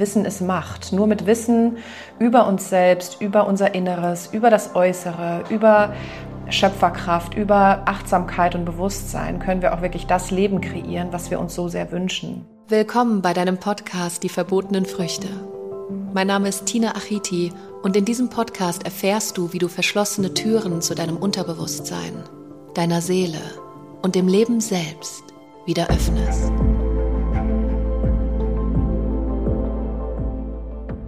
Wissen ist Macht. Nur mit Wissen über uns selbst, über unser Inneres, über das Äußere, über Schöpferkraft, über Achtsamkeit und Bewusstsein können wir auch wirklich das Leben kreieren, was wir uns so sehr wünschen. Willkommen bei deinem Podcast Die verbotenen Früchte. Mein Name ist Tina Achiti und in diesem Podcast erfährst du, wie du verschlossene Türen zu deinem Unterbewusstsein, deiner Seele und dem Leben selbst wieder öffnest.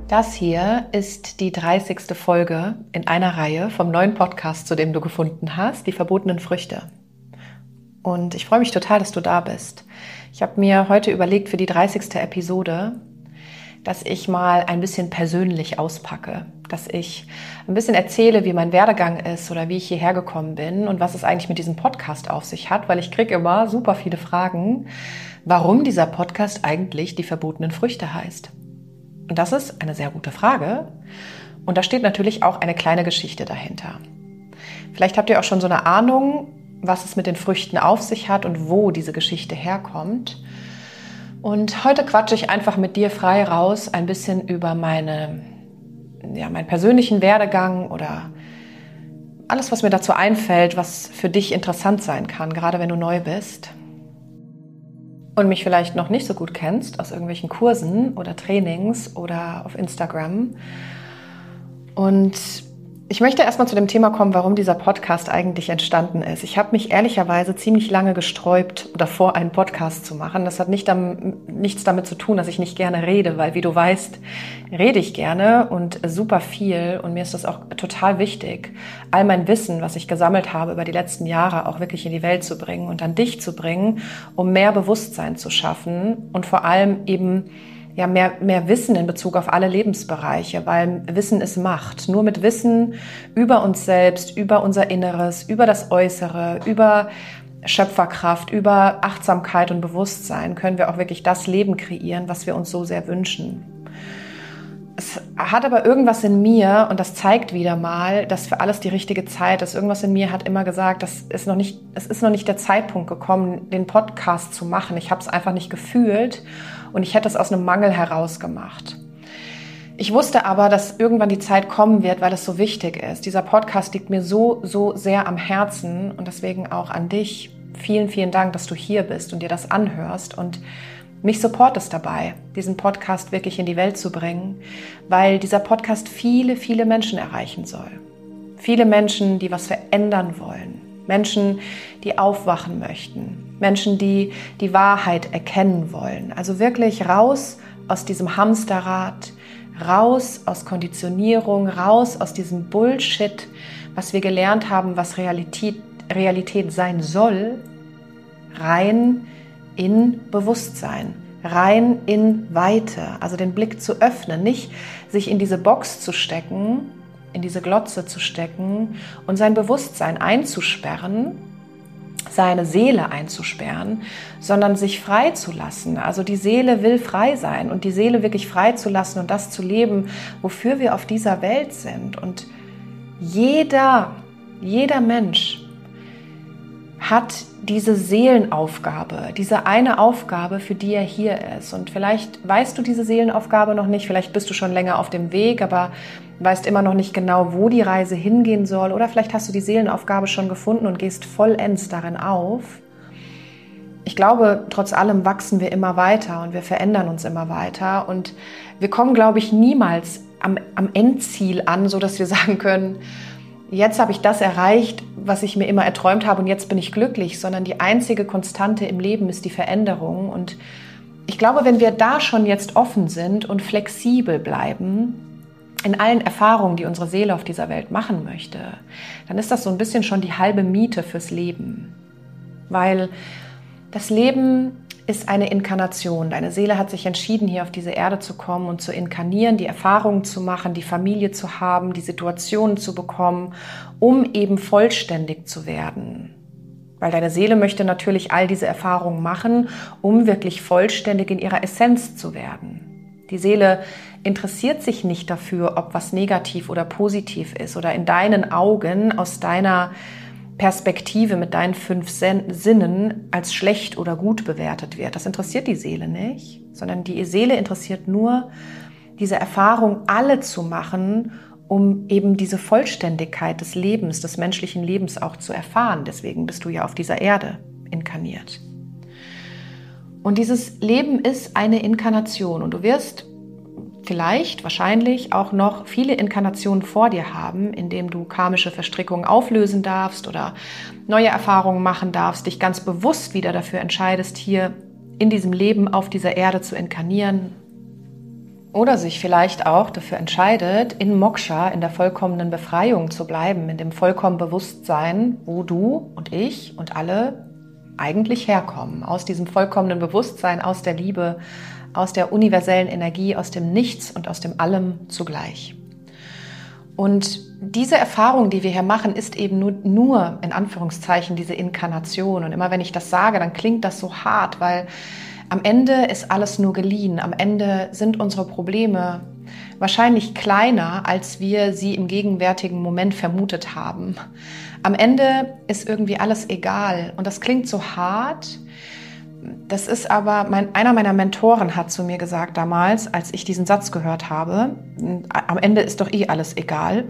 Das hier ist die 30. Folge in einer Reihe vom neuen Podcast, zu dem du gefunden hast, die verbotenen Früchte. Und ich freue mich total, dass du da bist. Ich habe mir heute überlegt für die 30. Episode, dass ich mal ein bisschen persönlich auspacke, dass ich ein bisschen erzähle, wie mein Werdegang ist oder wie ich hierher gekommen bin und was es eigentlich mit diesem Podcast auf sich hat, weil ich kriege immer super viele Fragen, warum dieser Podcast eigentlich die verbotenen Früchte heißt. Und das ist eine sehr gute Frage. Und da steht natürlich auch eine kleine Geschichte dahinter. Vielleicht habt ihr auch schon so eine Ahnung, was es mit den Früchten auf sich hat und wo diese Geschichte herkommt. Und heute quatsche ich einfach mit dir frei raus ein bisschen über meine, ja, meinen persönlichen Werdegang oder alles, was mir dazu einfällt, was für dich interessant sein kann, gerade wenn du neu bist und mich vielleicht noch nicht so gut kennst aus irgendwelchen Kursen oder Trainings oder auf Instagram. Und ich möchte erstmal zu dem Thema kommen, warum dieser Podcast eigentlich entstanden ist. Ich habe mich ehrlicherweise ziemlich lange gesträubt, davor einen Podcast zu machen. Das hat nicht dam nichts damit zu tun, dass ich nicht gerne rede, weil wie du weißt, rede ich gerne und super viel und mir ist das auch total wichtig, all mein Wissen, was ich gesammelt habe über die letzten Jahre, auch wirklich in die Welt zu bringen und an dich zu bringen, um mehr Bewusstsein zu schaffen und vor allem eben ja, mehr, mehr Wissen in Bezug auf alle Lebensbereiche, weil Wissen ist Macht. Nur mit Wissen über uns selbst, über unser Inneres, über das Äußere, über Schöpferkraft, über Achtsamkeit und Bewusstsein können wir auch wirklich das Leben kreieren, was wir uns so sehr wünschen. Es hat aber irgendwas in mir, und das zeigt wieder mal, dass für alles die richtige Zeit ist. Irgendwas in mir hat immer gesagt, das ist noch nicht, es ist noch nicht der Zeitpunkt gekommen, den Podcast zu machen. Ich habe es einfach nicht gefühlt und ich hätte es aus einem Mangel heraus gemacht. Ich wusste aber, dass irgendwann die Zeit kommen wird, weil es so wichtig ist. Dieser Podcast liegt mir so, so sehr am Herzen und deswegen auch an dich. Vielen, vielen Dank, dass du hier bist und dir das anhörst und mich supportest dabei, diesen Podcast wirklich in die Welt zu bringen, weil dieser Podcast viele, viele Menschen erreichen soll. Viele Menschen, die was verändern wollen. Menschen, die aufwachen möchten. Menschen, die die Wahrheit erkennen wollen. Also wirklich raus aus diesem Hamsterrad, raus aus Konditionierung, raus aus diesem Bullshit, was wir gelernt haben, was Realität, Realität sein soll, rein in Bewusstsein, rein in Weite, also den Blick zu öffnen, nicht sich in diese Box zu stecken, in diese Glotze zu stecken und sein Bewusstsein einzusperren seine Seele einzusperren, sondern sich frei zu lassen. Also die Seele will frei sein und die Seele wirklich frei zu lassen und das zu leben, wofür wir auf dieser Welt sind. Und jeder, jeder Mensch hat diese Seelenaufgabe, diese eine Aufgabe, für die er hier ist. Und vielleicht weißt du diese Seelenaufgabe noch nicht, vielleicht bist du schon länger auf dem Weg, aber weißt immer noch nicht genau, wo die Reise hingehen soll. Oder vielleicht hast du die Seelenaufgabe schon gefunden und gehst vollends darin auf. Ich glaube, trotz allem wachsen wir immer weiter und wir verändern uns immer weiter. Und wir kommen, glaube ich, niemals am, am Endziel an, so dass wir sagen können, jetzt habe ich das erreicht, was ich mir immer erträumt habe und jetzt bin ich glücklich, sondern die einzige Konstante im Leben ist die Veränderung. Und ich glaube, wenn wir da schon jetzt offen sind und flexibel bleiben, in allen Erfahrungen, die unsere Seele auf dieser Welt machen möchte, dann ist das so ein bisschen schon die halbe Miete fürs Leben. Weil das Leben ist eine Inkarnation. Deine Seele hat sich entschieden, hier auf diese Erde zu kommen und zu inkarnieren, die Erfahrungen zu machen, die Familie zu haben, die Situationen zu bekommen, um eben vollständig zu werden. Weil deine Seele möchte natürlich all diese Erfahrungen machen, um wirklich vollständig in ihrer Essenz zu werden. Die Seele interessiert sich nicht dafür, ob was negativ oder positiv ist oder in deinen Augen aus deiner Perspektive, mit deinen fünf Sinnen als schlecht oder gut bewertet wird. Das interessiert die Seele nicht, sondern die Seele interessiert nur, diese Erfahrung alle zu machen, um eben diese Vollständigkeit des Lebens, des menschlichen Lebens auch zu erfahren. Deswegen bist du ja auf dieser Erde inkarniert. Und dieses Leben ist eine Inkarnation und du wirst vielleicht, wahrscheinlich auch noch viele Inkarnationen vor dir haben, in denen du karmische Verstrickungen auflösen darfst oder neue Erfahrungen machen darfst, dich ganz bewusst wieder dafür entscheidest, hier in diesem Leben auf dieser Erde zu inkarnieren. Oder sich vielleicht auch dafür entscheidet, in Moksha, in der vollkommenen Befreiung zu bleiben, in dem vollkommenen Bewusstsein, wo du und ich und alle eigentlich herkommen. Aus diesem vollkommenen Bewusstsein, aus der Liebe, aus der universellen Energie, aus dem Nichts und aus dem Allem zugleich. Und diese Erfahrung, die wir hier machen, ist eben nur, nur in Anführungszeichen diese Inkarnation. Und immer wenn ich das sage, dann klingt das so hart, weil am Ende ist alles nur geliehen. Am Ende sind unsere Probleme wahrscheinlich kleiner, als wir sie im gegenwärtigen Moment vermutet haben. Am Ende ist irgendwie alles egal. Und das klingt so hart, das ist aber, mein, einer meiner Mentoren hat zu mir gesagt damals, als ich diesen Satz gehört habe, am Ende ist doch eh alles egal,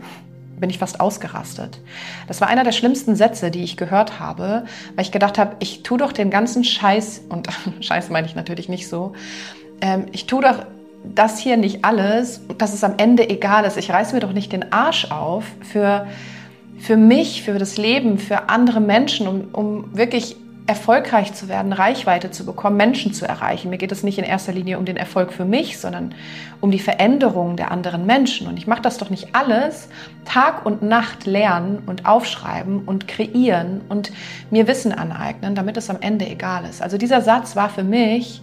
bin ich fast ausgerastet. Das war einer der schlimmsten Sätze, die ich gehört habe, weil ich gedacht habe, ich tue doch den ganzen Scheiß, und Scheiß meine ich natürlich nicht so, ähm, ich tue doch das hier nicht alles, dass es am Ende egal ist. Ich reiß mir doch nicht den Arsch auf für, für mich, für das Leben, für andere Menschen, um, um wirklich erfolgreich zu werden, Reichweite zu bekommen, Menschen zu erreichen. Mir geht es nicht in erster Linie um den Erfolg für mich, sondern um die Veränderung der anderen Menschen. Und ich mache das doch nicht alles Tag und Nacht lernen und aufschreiben und kreieren und mir Wissen aneignen, damit es am Ende egal ist. Also dieser Satz war für mich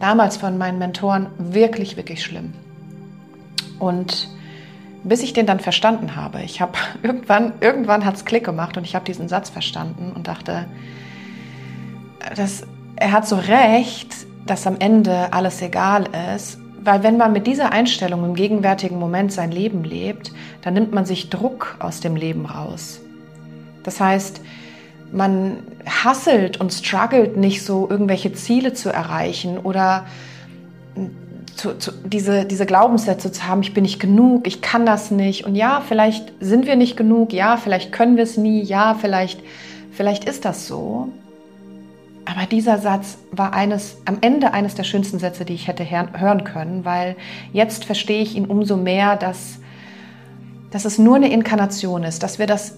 damals von meinen Mentoren wirklich, wirklich schlimm. Und bis ich den dann verstanden habe, ich habe irgendwann, irgendwann hat es Klick gemacht und ich habe diesen Satz verstanden und dachte, das, er hat so recht, dass am Ende alles egal ist, weil wenn man mit dieser Einstellung im gegenwärtigen Moment sein Leben lebt, dann nimmt man sich Druck aus dem Leben raus. Das heißt, man hasselt und struggelt nicht so, irgendwelche Ziele zu erreichen oder zu, zu, diese, diese Glaubenssätze zu haben, ich bin nicht genug, ich kann das nicht. Und ja, vielleicht sind wir nicht genug, ja, vielleicht können wir es nie, ja, vielleicht, vielleicht ist das so. Aber dieser Satz war eines, am Ende eines der schönsten Sätze, die ich hätte hören können, weil jetzt verstehe ich ihn umso mehr, dass, dass es nur eine Inkarnation ist, dass wir das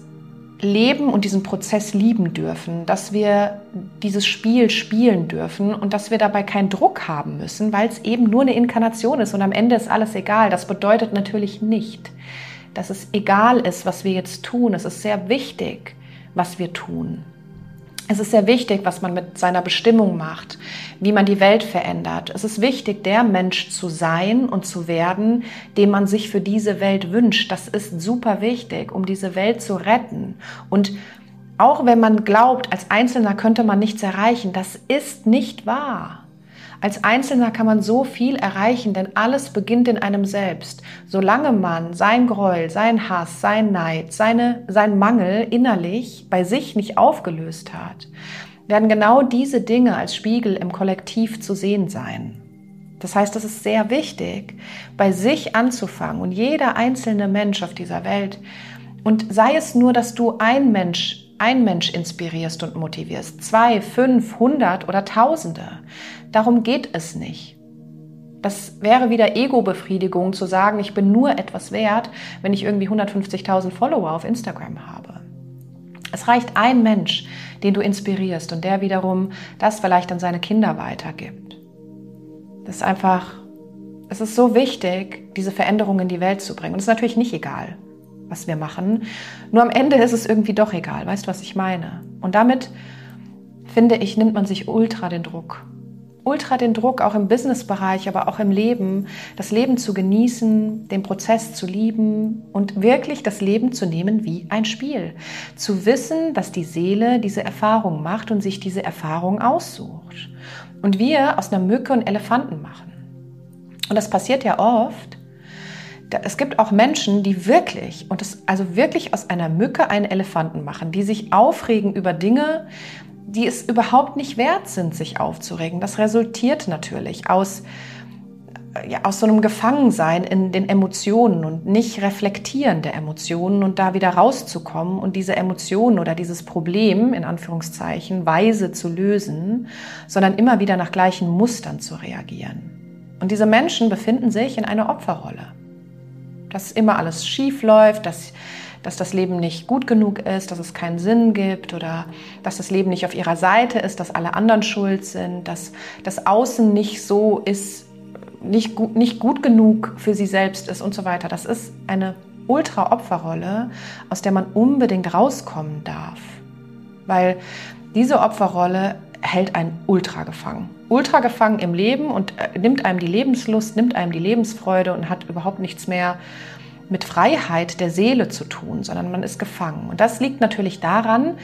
Leben und diesen Prozess lieben dürfen, dass wir dieses Spiel spielen dürfen und dass wir dabei keinen Druck haben müssen, weil es eben nur eine Inkarnation ist und am Ende ist alles egal. Das bedeutet natürlich nicht, dass es egal ist, was wir jetzt tun. Es ist sehr wichtig, was wir tun. Es ist sehr wichtig, was man mit seiner Bestimmung macht, wie man die Welt verändert. Es ist wichtig, der Mensch zu sein und zu werden, den man sich für diese Welt wünscht. Das ist super wichtig, um diese Welt zu retten. Und auch wenn man glaubt, als Einzelner könnte man nichts erreichen, das ist nicht wahr. Als Einzelner kann man so viel erreichen, denn alles beginnt in einem selbst. Solange man sein Gräuel, sein Hass, sein Neid, seine, sein Mangel innerlich bei sich nicht aufgelöst hat, werden genau diese Dinge als Spiegel im Kollektiv zu sehen sein. Das heißt, es ist sehr wichtig, bei sich anzufangen und jeder einzelne Mensch auf dieser Welt und sei es nur, dass du ein Mensch ein Mensch inspirierst und motivierst, zwei, fünf, hundert oder Tausende. Darum geht es nicht. Das wäre wieder Ego-Befriedigung zu sagen, ich bin nur etwas wert, wenn ich irgendwie 150.000 Follower auf Instagram habe. Es reicht ein Mensch, den du inspirierst und der wiederum das vielleicht an seine Kinder weitergibt. Das ist einfach, es ist so wichtig, diese Veränderung in die Welt zu bringen. Und es ist natürlich nicht egal, was wir machen. Nur am Ende ist es irgendwie doch egal. Weißt du, was ich meine? Und damit, finde ich, nimmt man sich ultra den Druck. Ultra den Druck, auch im Businessbereich, aber auch im Leben, das Leben zu genießen, den Prozess zu lieben und wirklich das Leben zu nehmen wie ein Spiel. Zu wissen, dass die Seele diese Erfahrung macht und sich diese Erfahrung aussucht. Und wir aus einer Mücke und Elefanten machen. Und das passiert ja oft, es gibt auch Menschen, die wirklich, und das also wirklich aus einer Mücke einen Elefanten machen, die sich aufregen über Dinge, die es überhaupt nicht wert sind, sich aufzuregen. Das resultiert natürlich aus, ja, aus so einem Gefangensein in den Emotionen und nicht reflektieren der Emotionen und da wieder rauszukommen und diese Emotionen oder dieses Problem in Anführungszeichen weise zu lösen, sondern immer wieder nach gleichen Mustern zu reagieren. Und diese Menschen befinden sich in einer Opferrolle dass immer alles schief läuft, dass, dass das Leben nicht gut genug ist, dass es keinen Sinn gibt oder dass das Leben nicht auf ihrer Seite ist, dass alle anderen schuld sind, dass das Außen nicht so ist, nicht gut, nicht gut genug für sie selbst ist und so weiter. Das ist eine Ultra-Opferrolle, aus der man unbedingt rauskommen darf. Weil diese Opferrolle hält einen ultra gefangen. Ultra gefangen im Leben und äh, nimmt einem die Lebenslust, nimmt einem die Lebensfreude und hat überhaupt nichts mehr mit Freiheit der Seele zu tun, sondern man ist gefangen. Und das liegt natürlich daran,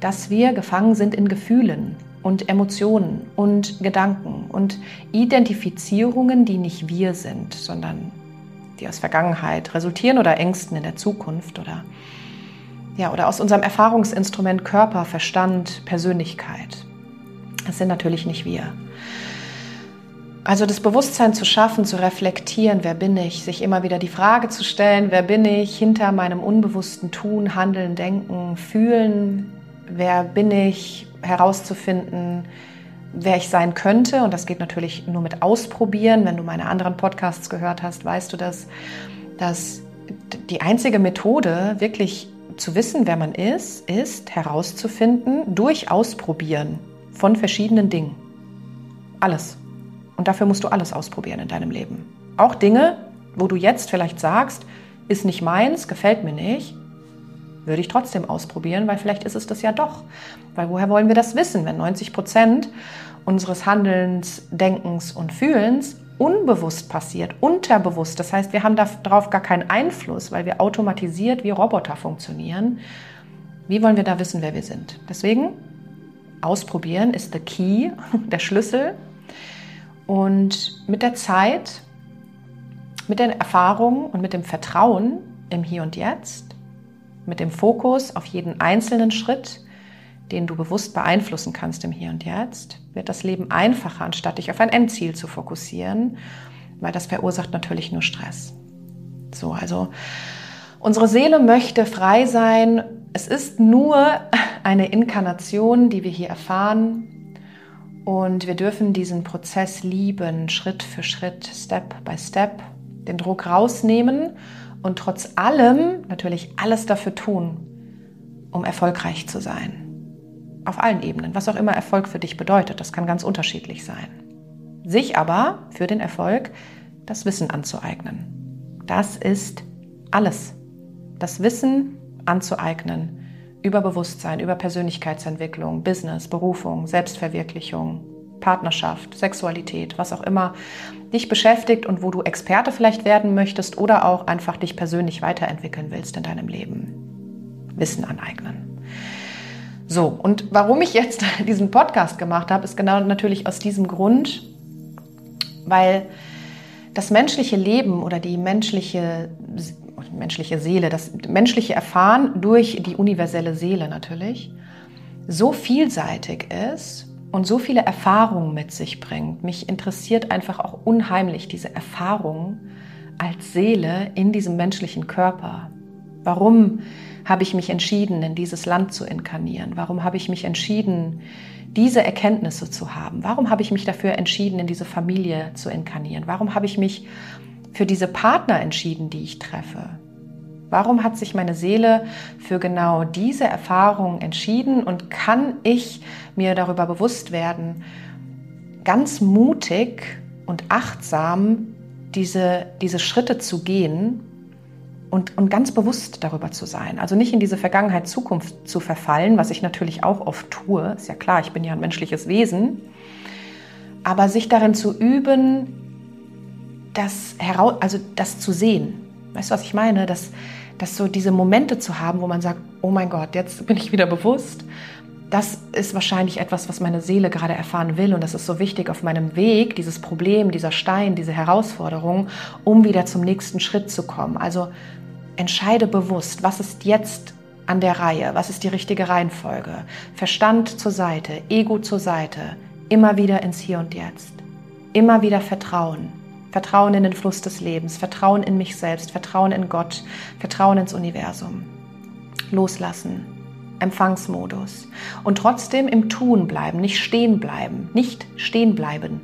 dass wir gefangen sind in Gefühlen und Emotionen und Gedanken und Identifizierungen, die nicht wir sind, sondern die aus Vergangenheit resultieren oder Ängsten in der Zukunft oder ja, oder aus unserem Erfahrungsinstrument Körper, Verstand, Persönlichkeit. Das sind natürlich nicht wir. Also das Bewusstsein zu schaffen, zu reflektieren, wer bin ich, sich immer wieder die Frage zu stellen, wer bin ich hinter meinem unbewussten Tun, Handeln, Denken, Fühlen, wer bin ich, herauszufinden, wer ich sein könnte. Und das geht natürlich nur mit Ausprobieren. Wenn du meine anderen Podcasts gehört hast, weißt du das, dass die einzige Methode, wirklich zu wissen, wer man ist, ist herauszufinden durch Ausprobieren von verschiedenen Dingen. Alles. Und dafür musst du alles ausprobieren in deinem Leben. Auch Dinge, wo du jetzt vielleicht sagst, ist nicht meins, gefällt mir nicht, würde ich trotzdem ausprobieren, weil vielleicht ist es das ja doch. Weil woher wollen wir das wissen, wenn 90 Prozent unseres Handelns, Denkens und Fühlens unbewusst passiert, unterbewusst. Das heißt, wir haben darauf gar keinen Einfluss, weil wir automatisiert wie Roboter funktionieren. Wie wollen wir da wissen, wer wir sind? Deswegen Ausprobieren ist der Key, der Schlüssel. Und mit der Zeit, mit den Erfahrungen und mit dem Vertrauen im Hier und Jetzt, mit dem Fokus auf jeden einzelnen Schritt, den du bewusst beeinflussen kannst im Hier und Jetzt, wird das Leben einfacher, anstatt dich auf ein Endziel zu fokussieren, weil das verursacht natürlich nur Stress. So, also unsere Seele möchte frei sein es ist nur eine Inkarnation, die wir hier erfahren. Und wir dürfen diesen Prozess lieben, Schritt für Schritt, Step by Step, den Druck rausnehmen und trotz allem natürlich alles dafür tun, um erfolgreich zu sein. Auf allen Ebenen, was auch immer Erfolg für dich bedeutet, das kann ganz unterschiedlich sein. Sich aber für den Erfolg das Wissen anzueignen. Das ist alles. Das Wissen anzueignen über Bewusstsein, über Persönlichkeitsentwicklung, Business, Berufung, Selbstverwirklichung, Partnerschaft, Sexualität, was auch immer dich beschäftigt und wo du Experte vielleicht werden möchtest oder auch einfach dich persönlich weiterentwickeln willst in deinem Leben. Wissen aneignen. So, und warum ich jetzt diesen Podcast gemacht habe, ist genau natürlich aus diesem Grund, weil das menschliche Leben oder die menschliche menschliche Seele, das menschliche Erfahren durch die universelle Seele natürlich, so vielseitig ist und so viele Erfahrungen mit sich bringt. Mich interessiert einfach auch unheimlich diese Erfahrung als Seele in diesem menschlichen Körper. Warum habe ich mich entschieden, in dieses Land zu inkarnieren? Warum habe ich mich entschieden, diese Erkenntnisse zu haben? Warum habe ich mich dafür entschieden, in diese Familie zu inkarnieren? Warum habe ich mich für diese Partner entschieden, die ich treffe? Warum hat sich meine Seele für genau diese Erfahrung entschieden und kann ich mir darüber bewusst werden, ganz mutig und achtsam diese, diese Schritte zu gehen und, und ganz bewusst darüber zu sein. Also nicht in diese Vergangenheit, Zukunft zu verfallen, was ich natürlich auch oft tue. Ist ja klar, ich bin ja ein menschliches Wesen. Aber sich darin zu üben, das, heraus, also das zu sehen. Weißt du, was ich meine? Das, das so diese Momente zu haben, wo man sagt, oh mein Gott, jetzt bin ich wieder bewusst, das ist wahrscheinlich etwas, was meine Seele gerade erfahren will und das ist so wichtig auf meinem Weg, dieses Problem, dieser Stein, diese Herausforderung, um wieder zum nächsten Schritt zu kommen. Also entscheide bewusst, was ist jetzt an der Reihe, was ist die richtige Reihenfolge. Verstand zur Seite, Ego zur Seite, immer wieder ins Hier und Jetzt. Immer wieder Vertrauen. Vertrauen in den Fluss des Lebens, Vertrauen in mich selbst, Vertrauen in Gott, Vertrauen ins Universum. Loslassen, Empfangsmodus. Und trotzdem im Tun bleiben, nicht stehen bleiben, nicht stehen bleiben.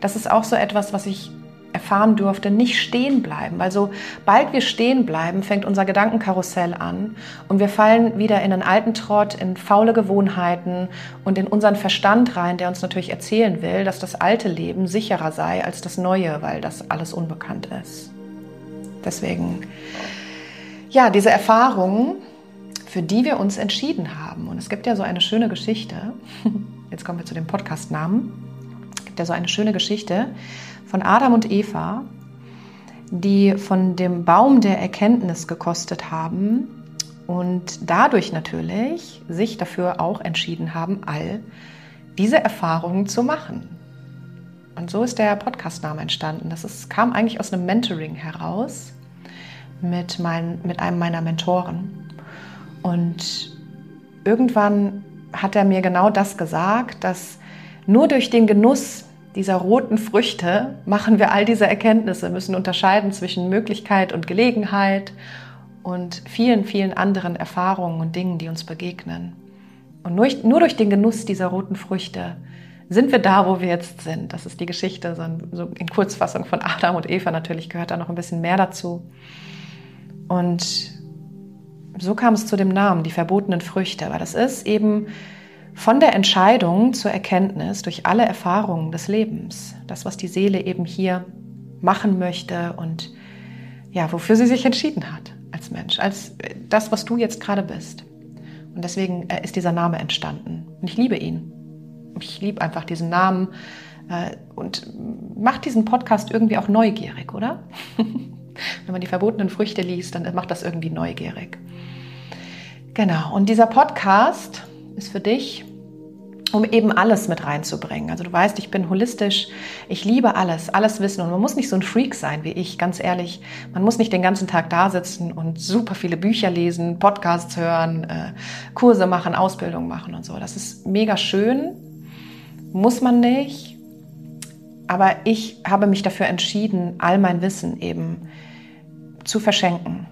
Das ist auch so etwas, was ich erfahren durfte, nicht stehen bleiben. Weil sobald wir stehen bleiben, fängt unser Gedankenkarussell an und wir fallen wieder in einen alten Trott, in faule Gewohnheiten und in unseren Verstand rein, der uns natürlich erzählen will, dass das alte Leben sicherer sei als das neue, weil das alles unbekannt ist. Deswegen, ja, diese Erfahrungen, für die wir uns entschieden haben. Und es gibt ja so eine schöne Geschichte. Jetzt kommen wir zu dem Podcast-Namen. Es gibt ja so eine schöne Geschichte von Adam und Eva, die von dem Baum der Erkenntnis gekostet haben und dadurch natürlich sich dafür auch entschieden haben, all diese Erfahrungen zu machen. Und so ist der Podcastname entstanden. Das ist, kam eigentlich aus einem Mentoring heraus mit, mein, mit einem meiner Mentoren. Und irgendwann hat er mir genau das gesagt, dass nur durch den Genuss dieser roten Früchte machen wir all diese Erkenntnisse, müssen unterscheiden zwischen Möglichkeit und Gelegenheit und vielen, vielen anderen Erfahrungen und Dingen, die uns begegnen. Und nur, nur durch den Genuss dieser roten Früchte sind wir da, wo wir jetzt sind. Das ist die Geschichte, so in Kurzfassung von Adam und Eva. Natürlich gehört da noch ein bisschen mehr dazu. Und so kam es zu dem Namen, die verbotenen Früchte. Aber das ist eben von der Entscheidung zur Erkenntnis durch alle Erfahrungen des Lebens, das, was die Seele eben hier machen möchte und ja, wofür sie sich entschieden hat als Mensch, als das, was du jetzt gerade bist. Und deswegen äh, ist dieser Name entstanden. Und ich liebe ihn. Ich liebe einfach diesen Namen äh, und macht diesen Podcast irgendwie auch neugierig, oder? Wenn man die verbotenen Früchte liest, dann macht das irgendwie neugierig. Genau. Und dieser Podcast ist für dich, um eben alles mit reinzubringen. Also du weißt, ich bin holistisch, ich liebe alles, alles wissen und man muss nicht so ein Freak sein wie ich, ganz ehrlich. Man muss nicht den ganzen Tag da sitzen und super viele Bücher lesen, Podcasts hören, äh, Kurse machen, Ausbildung machen und so. Das ist mega schön, muss man nicht. Aber ich habe mich dafür entschieden, all mein Wissen eben zu verschenken.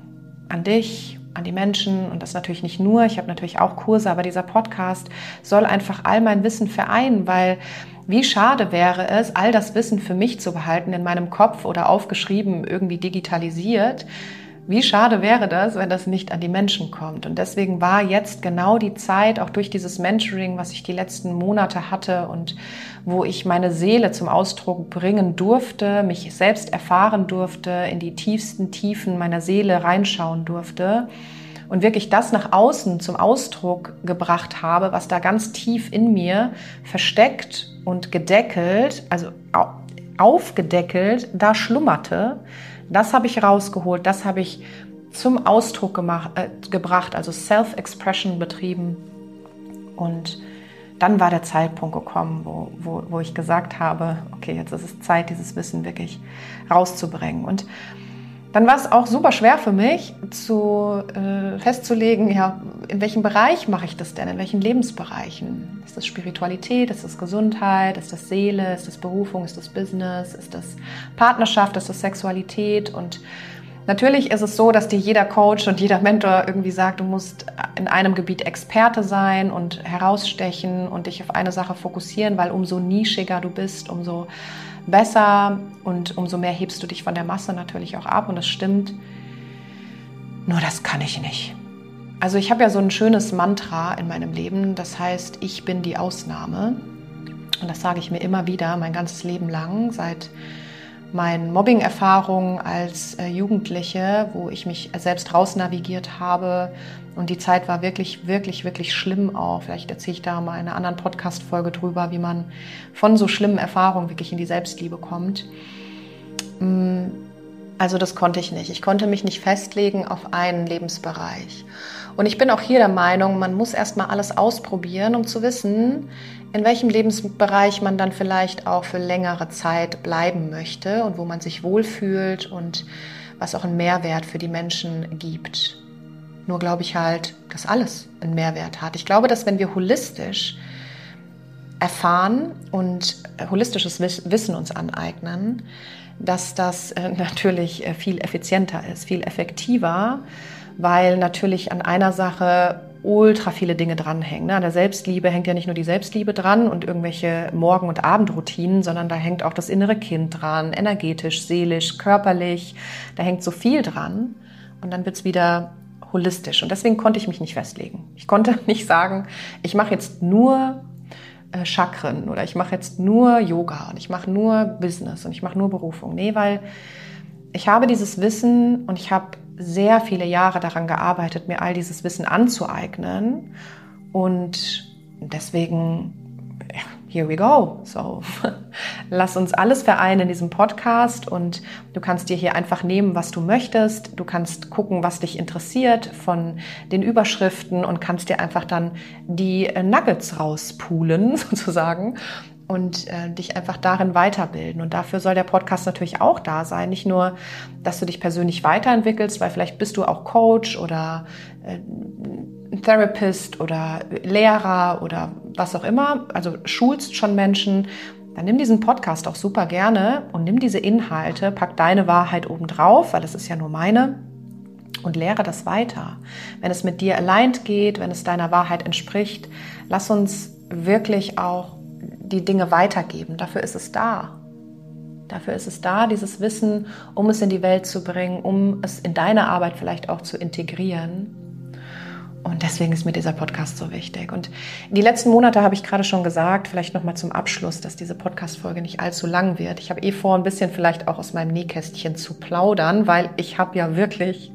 An dich, an die Menschen und das natürlich nicht nur, ich habe natürlich auch Kurse, aber dieser Podcast soll einfach all mein Wissen vereinen, weil wie schade wäre es, all das Wissen für mich zu behalten in meinem Kopf oder aufgeschrieben, irgendwie digitalisiert. Wie schade wäre das, wenn das nicht an die Menschen kommt? Und deswegen war jetzt genau die Zeit, auch durch dieses Mentoring, was ich die letzten Monate hatte und wo ich meine Seele zum Ausdruck bringen durfte, mich selbst erfahren durfte, in die tiefsten Tiefen meiner Seele reinschauen durfte und wirklich das nach außen zum Ausdruck gebracht habe, was da ganz tief in mir versteckt und gedeckelt, also aufgedeckelt, da schlummerte das habe ich rausgeholt, das habe ich zum Ausdruck gemacht, äh, gebracht, also Self-Expression betrieben. Und dann war der Zeitpunkt gekommen, wo, wo, wo ich gesagt habe, okay, jetzt ist es Zeit, dieses Wissen wirklich rauszubringen. Und dann war es auch super schwer für mich, zu, äh, festzulegen, ja, in welchem Bereich mache ich das denn, in welchen Lebensbereichen? Ist das Spiritualität, ist das Gesundheit, ist das Seele, ist das Berufung, ist das Business, ist das Partnerschaft, ist das Sexualität? Und natürlich ist es so, dass dir jeder Coach und jeder Mentor irgendwie sagt, du musst in einem Gebiet Experte sein und herausstechen und dich auf eine Sache fokussieren, weil umso nischiger du bist, umso besser und umso mehr hebst du dich von der Masse natürlich auch ab und das stimmt. Nur das kann ich nicht. Also ich habe ja so ein schönes Mantra in meinem Leben, das heißt, ich bin die Ausnahme. Und das sage ich mir immer wieder, mein ganzes Leben lang, seit meinen Mobbing-Erfahrungen als äh, Jugendliche, wo ich mich selbst rausnavigiert habe. Und die Zeit war wirklich, wirklich, wirklich schlimm auch. Vielleicht erzähle ich da mal in einer anderen Podcast-Folge drüber, wie man von so schlimmen Erfahrungen wirklich in die Selbstliebe kommt. Mm, Also das konnte ich nicht. Ich konnte mich nicht festlegen auf einen Lebensbereich. Und ich bin auch hier der Meinung, man muss erstmal alles ausprobieren, um zu wissen, in welchem Lebensbereich man dann vielleicht auch für längere Zeit bleiben möchte und wo man sich wohlfühlt und was auch einen Mehrwert für die Menschen gibt. Nur glaube ich halt, dass alles einen Mehrwert hat. Ich glaube, dass wenn wir holistisch erfahren und holistisches Wissen uns aneignen, dass das äh, natürlich äh, viel effizienter ist, viel effektiver, weil natürlich an einer Sache ultra viele Dinge dranhängen. Ne? An der Selbstliebe hängt ja nicht nur die Selbstliebe dran und irgendwelche Morgen- und Abendroutinen, sondern da hängt auch das innere Kind dran, energetisch, seelisch, körperlich. Da hängt so viel dran. Und dann wird's wieder holistisch. Und deswegen konnte ich mich nicht festlegen. Ich konnte nicht sagen, ich mache jetzt nur äh, Chakren oder ich mache jetzt nur Yoga und ich mache nur Business und ich mache nur Berufung. Nee, weil ich habe dieses Wissen und ich habe sehr viele Jahre daran gearbeitet, mir all dieses Wissen anzueignen. Und deswegen here we go. So, lass uns alles vereinen in diesem Podcast und du kannst dir hier einfach nehmen, was du möchtest. Du kannst gucken, was dich interessiert von den Überschriften und kannst dir einfach dann die Nuggets rauspulen sozusagen und äh, dich einfach darin weiterbilden. Und dafür soll der Podcast natürlich auch da sein. Nicht nur, dass du dich persönlich weiterentwickelst, weil vielleicht bist du auch Coach oder äh, Therapist oder Lehrer oder was auch immer, also schulst schon Menschen, dann nimm diesen Podcast auch super gerne und nimm diese Inhalte, pack deine Wahrheit oben drauf, weil es ist ja nur meine und lehre das weiter. Wenn es mit dir allein geht, wenn es deiner Wahrheit entspricht, lass uns wirklich auch die Dinge weitergeben. Dafür ist es da. Dafür ist es da, dieses Wissen, um es in die Welt zu bringen, um es in deine Arbeit vielleicht auch zu integrieren. Und deswegen ist mir dieser Podcast so wichtig. Und die letzten Monate habe ich gerade schon gesagt, vielleicht nochmal zum Abschluss, dass diese Podcast-Folge nicht allzu lang wird. Ich habe eh vor, ein bisschen vielleicht auch aus meinem Nähkästchen zu plaudern, weil ich habe ja wirklich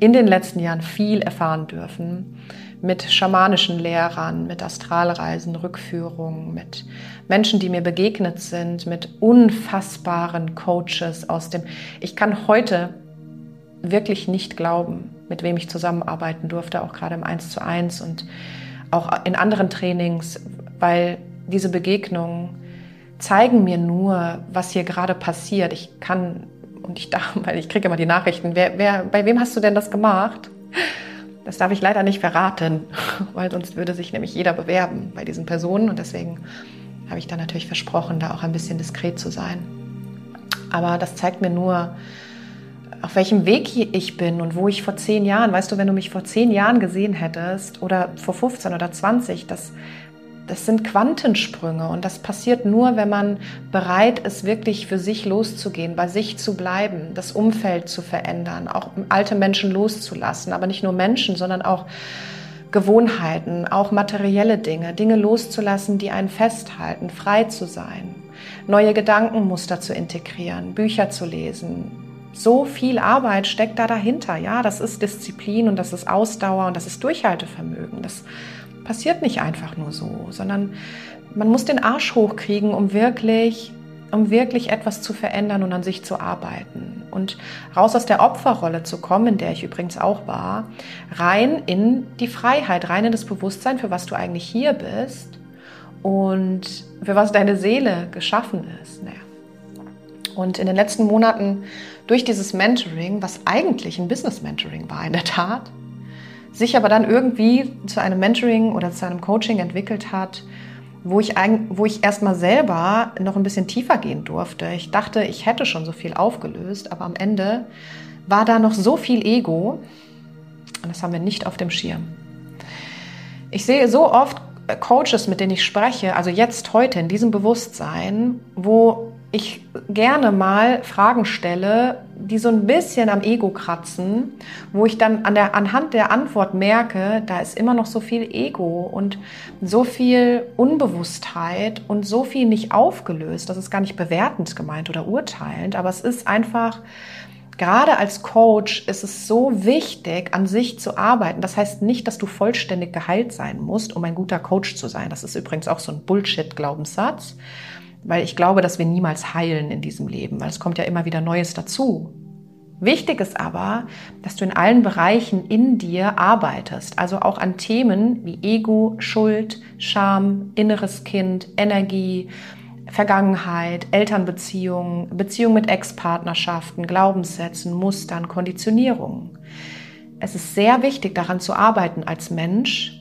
in den letzten Jahren viel erfahren dürfen mit schamanischen Lehrern, mit Astralreisen, Rückführungen, mit Menschen, die mir begegnet sind, mit unfassbaren Coaches aus dem. Ich kann heute wirklich nicht glauben, mit wem ich zusammenarbeiten durfte, auch gerade im 1 zu 1 und auch in anderen Trainings, weil diese Begegnungen zeigen mir nur, was hier gerade passiert. Ich kann und ich darf, weil ich kriege immer die Nachrichten, wer, wer, bei wem hast du denn das gemacht? Das darf ich leider nicht verraten, weil sonst würde sich nämlich jeder bewerben bei diesen Personen und deswegen habe ich da natürlich versprochen, da auch ein bisschen diskret zu sein. Aber das zeigt mir nur, auf welchem Weg ich bin und wo ich vor zehn Jahren, weißt du, wenn du mich vor zehn Jahren gesehen hättest oder vor 15 oder 20, das, das sind Quantensprünge und das passiert nur, wenn man bereit ist, wirklich für sich loszugehen, bei sich zu bleiben, das Umfeld zu verändern, auch alte Menschen loszulassen, aber nicht nur Menschen, sondern auch Gewohnheiten, auch materielle Dinge, Dinge loszulassen, die einen festhalten, frei zu sein, neue Gedankenmuster zu integrieren, Bücher zu lesen, so viel Arbeit steckt da dahinter. Ja, das ist Disziplin und das ist Ausdauer und das ist Durchhaltevermögen. Das passiert nicht einfach nur so, sondern man muss den Arsch hochkriegen, um wirklich, um wirklich etwas zu verändern und an sich zu arbeiten. Und raus aus der Opferrolle zu kommen, in der ich übrigens auch war, rein in die Freiheit, rein in das Bewusstsein, für was du eigentlich hier bist und für was deine Seele geschaffen ist. Naja. Und in den letzten Monaten durch dieses Mentoring, was eigentlich ein Business Mentoring war in der Tat, sich aber dann irgendwie zu einem Mentoring oder zu einem Coaching entwickelt hat, wo ich, wo ich erstmal selber noch ein bisschen tiefer gehen durfte. Ich dachte, ich hätte schon so viel aufgelöst, aber am Ende war da noch so viel Ego und das haben wir nicht auf dem Schirm. Ich sehe so oft Coaches, mit denen ich spreche, also jetzt heute in diesem Bewusstsein, wo ich gerne mal Fragen stelle, die so ein bisschen am Ego kratzen, wo ich dann an der, anhand der Antwort merke, da ist immer noch so viel Ego und so viel Unbewusstheit und so viel nicht aufgelöst. Das ist gar nicht bewertend gemeint oder urteilend, aber es ist einfach, gerade als Coach ist es so wichtig, an sich zu arbeiten. Das heißt nicht, dass du vollständig geheilt sein musst, um ein guter Coach zu sein. Das ist übrigens auch so ein Bullshit-Glaubenssatz weil ich glaube, dass wir niemals heilen in diesem Leben, weil es kommt ja immer wieder Neues dazu. Wichtig ist aber, dass du in allen Bereichen in dir arbeitest, also auch an Themen wie Ego, Schuld, Scham, inneres Kind, Energie, Vergangenheit, Elternbeziehungen, Beziehungen mit Ex-Partnerschaften, Glaubenssätzen, Mustern, Konditionierungen. Es ist sehr wichtig, daran zu arbeiten als Mensch,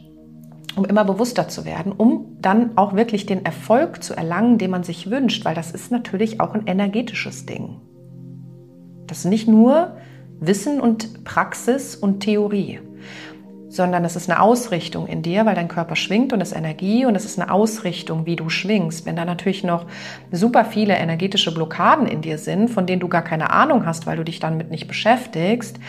um immer bewusster zu werden, um dann auch wirklich den Erfolg zu erlangen, den man sich wünscht, weil das ist natürlich auch ein energetisches Ding. Das ist nicht nur Wissen und Praxis und Theorie, sondern es ist eine Ausrichtung in dir, weil dein Körper schwingt und es ist Energie und es ist eine Ausrichtung, wie du schwingst. Wenn da natürlich noch super viele energetische Blockaden in dir sind, von denen du gar keine Ahnung hast, weil du dich damit nicht beschäftigst,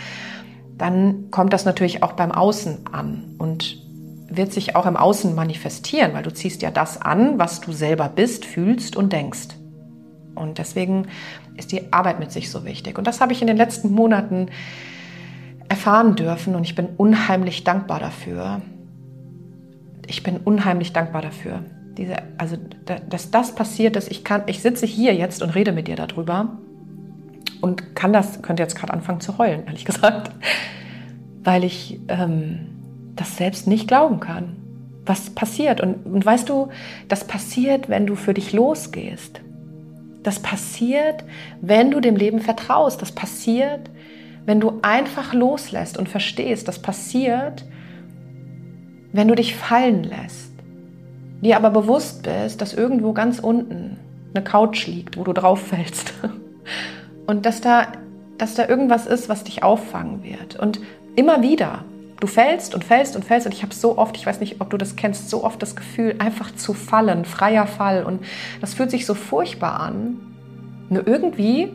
dann kommt das natürlich auch beim Außen an und wird sich auch im Außen manifestieren, weil du ziehst ja das an, was du selber bist, fühlst und denkst. Und deswegen ist die Arbeit mit sich so wichtig. Und das habe ich in den letzten Monaten erfahren dürfen und ich bin unheimlich dankbar dafür. Ich bin unheimlich dankbar dafür. Diese, also, dass das passiert ist, ich kann, ich sitze hier jetzt und rede mit dir darüber und kann das, könnte jetzt gerade anfangen zu heulen, ehrlich gesagt, weil ich ähm, das selbst nicht glauben kann, was passiert. Und, und weißt du, das passiert, wenn du für dich losgehst. Das passiert, wenn du dem Leben vertraust. Das passiert, wenn du einfach loslässt und verstehst. Das passiert, wenn du dich fallen lässt. Dir aber bewusst bist, dass irgendwo ganz unten eine Couch liegt, wo du drauf fällst. Und dass da, dass da irgendwas ist, was dich auffangen wird. Und immer wieder, du fällst und fällst und fällst und ich habe so oft, ich weiß nicht, ob du das kennst, so oft das Gefühl, einfach zu fallen, freier Fall und das fühlt sich so furchtbar an. Nur irgendwie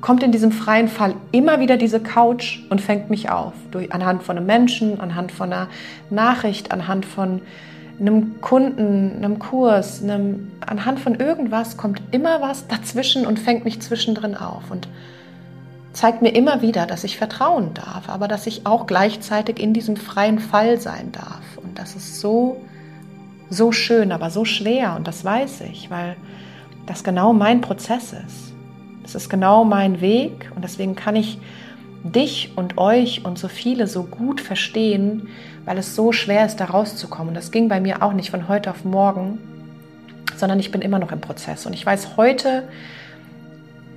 kommt in diesem freien Fall immer wieder diese Couch und fängt mich auf. Durch, anhand von einem Menschen, anhand von einer Nachricht, anhand von einem Kunden, einem Kurs, einem, anhand von irgendwas kommt immer was dazwischen und fängt mich zwischendrin auf. Und zeigt mir immer wieder, dass ich vertrauen darf, aber dass ich auch gleichzeitig in diesem freien Fall sein darf. Und das ist so, so schön, aber so schwer. Und das weiß ich, weil das genau mein Prozess ist. Das ist genau mein Weg. Und deswegen kann ich dich und euch und so viele so gut verstehen, weil es so schwer ist, da rauszukommen. Das ging bei mir auch nicht von heute auf morgen, sondern ich bin immer noch im Prozess. Und ich weiß heute,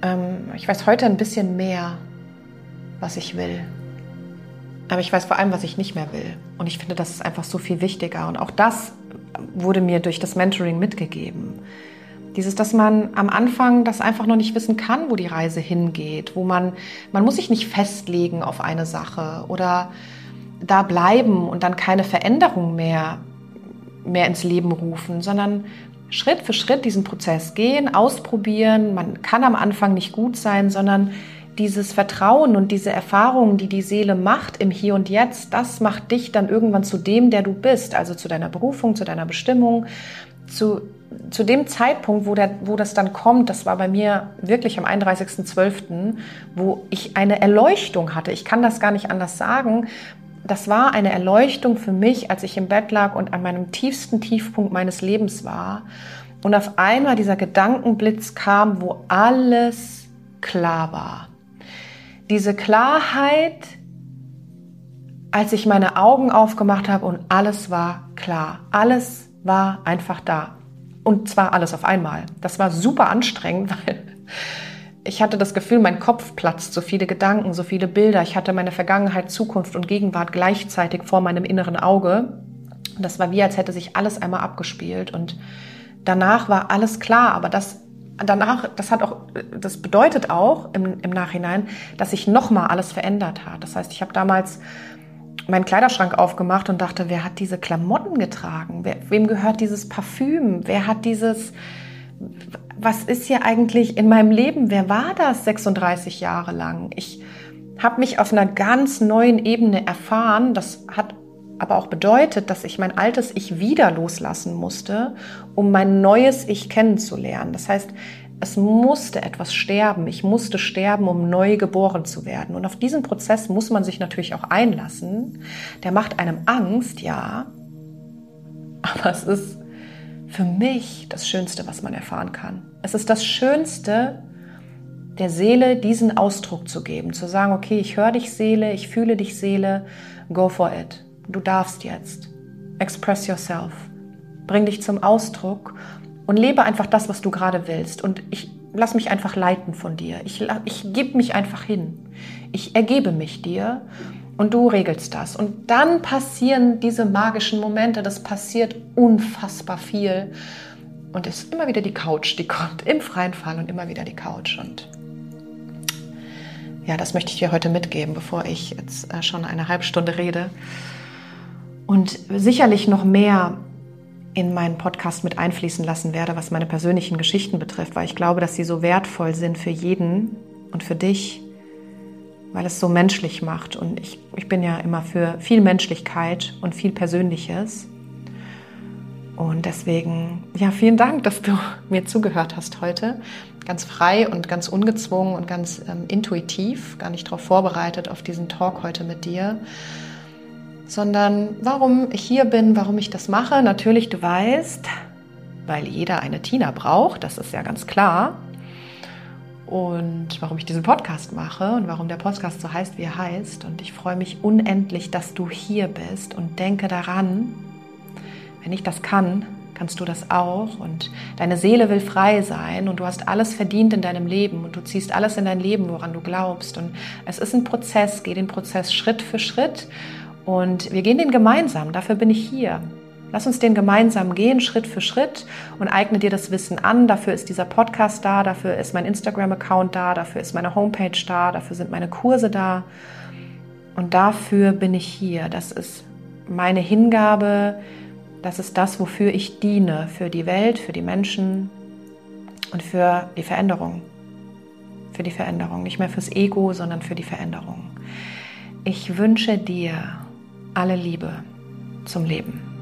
ähm, ich weiß heute ein bisschen mehr, was ich will. Aber ich weiß vor allem, was ich nicht mehr will. Und ich finde, das ist einfach so viel wichtiger. Und auch das wurde mir durch das Mentoring mitgegeben. Dieses, dass man am Anfang das einfach noch nicht wissen kann, wo die Reise hingeht, wo man, man muss sich nicht festlegen auf eine Sache oder da bleiben und dann keine Veränderung mehr, mehr ins Leben rufen, sondern Schritt für Schritt diesen Prozess gehen, ausprobieren. Man kann am Anfang nicht gut sein, sondern dieses Vertrauen und diese Erfahrungen, die die Seele macht im Hier und Jetzt, das macht dich dann irgendwann zu dem, der du bist, also zu deiner Berufung, zu deiner Bestimmung, zu, zu dem Zeitpunkt, wo, der, wo das dann kommt, das war bei mir wirklich am 31.12., wo ich eine Erleuchtung hatte. Ich kann das gar nicht anders sagen, das war eine Erleuchtung für mich, als ich im Bett lag und an meinem tiefsten Tiefpunkt meines Lebens war. Und auf einmal dieser Gedankenblitz kam, wo alles klar war. Diese Klarheit, als ich meine Augen aufgemacht habe und alles war klar. Alles war einfach da. Und zwar alles auf einmal. Das war super anstrengend, weil ich hatte das Gefühl, mein Kopf platzt, so viele Gedanken, so viele Bilder. Ich hatte meine Vergangenheit, Zukunft und Gegenwart gleichzeitig vor meinem inneren Auge. Und das war wie, als hätte sich alles einmal abgespielt. Und danach war alles klar. Aber das danach, das hat auch, das bedeutet auch im, im Nachhinein, dass sich nochmal alles verändert hat. Das heißt, ich habe damals meinen Kleiderschrank aufgemacht und dachte, wer hat diese Klamotten getragen? Wer, wem gehört dieses Parfüm? Wer hat dieses, was ist hier eigentlich in meinem Leben? Wer war das 36 Jahre lang? Ich habe mich auf einer ganz neuen Ebene erfahren. Das hat aber auch bedeutet, dass ich mein altes Ich wieder loslassen musste, um mein neues Ich kennenzulernen. Das heißt, es musste etwas sterben. Ich musste sterben, um neu geboren zu werden. Und auf diesen Prozess muss man sich natürlich auch einlassen. Der macht einem Angst, ja. Aber es ist für mich das Schönste, was man erfahren kann. Es ist das Schönste, der Seele diesen Ausdruck zu geben, zu sagen, okay, ich höre dich Seele, ich fühle dich Seele, go for it. Du darfst jetzt. Express yourself. Bring dich zum Ausdruck und lebe einfach das, was du gerade willst. Und ich lass mich einfach leiten von dir. Ich, ich gebe mich einfach hin. Ich ergebe mich dir und du regelst das. Und dann passieren diese magischen Momente, das passiert unfassbar viel. Und es ist immer wieder die Couch, die kommt im freien Fall und immer wieder die Couch. Und ja, das möchte ich dir heute mitgeben, bevor ich jetzt äh, schon eine halbe Stunde rede. Und sicherlich noch mehr in meinen Podcast mit einfließen lassen werde, was meine persönlichen Geschichten betrifft, weil ich glaube, dass sie so wertvoll sind für jeden und für dich, weil es so menschlich macht. Und ich, ich bin ja immer für viel Menschlichkeit und viel Persönliches. Und deswegen, ja, vielen Dank, dass du mir zugehört hast heute. Ganz frei und ganz ungezwungen und ganz ähm, intuitiv, gar nicht darauf vorbereitet auf diesen Talk heute mit dir. Sondern warum ich hier bin, warum ich das mache. Natürlich, du weißt, weil jeder eine Tina braucht, das ist ja ganz klar und warum ich diesen Podcast mache und warum der Podcast so heißt, wie er heißt. Und ich freue mich unendlich, dass du hier bist und denke daran, wenn ich das kann, kannst du das auch. Und deine Seele will frei sein und du hast alles verdient in deinem Leben und du ziehst alles in dein Leben, woran du glaubst. Und es ist ein Prozess, geh den Prozess Schritt für Schritt und wir gehen den gemeinsam. Dafür bin ich hier. Lass uns den gemeinsam gehen, Schritt für Schritt und eigne dir das Wissen an. Dafür ist dieser Podcast da, dafür ist mein Instagram-Account da, dafür ist meine Homepage da, dafür sind meine Kurse da. Und dafür bin ich hier. Das ist meine Hingabe, das ist das, wofür ich diene, für die Welt, für die Menschen und für die Veränderung. Für die Veränderung, nicht mehr fürs Ego, sondern für die Veränderung. Ich wünsche dir alle Liebe zum Leben.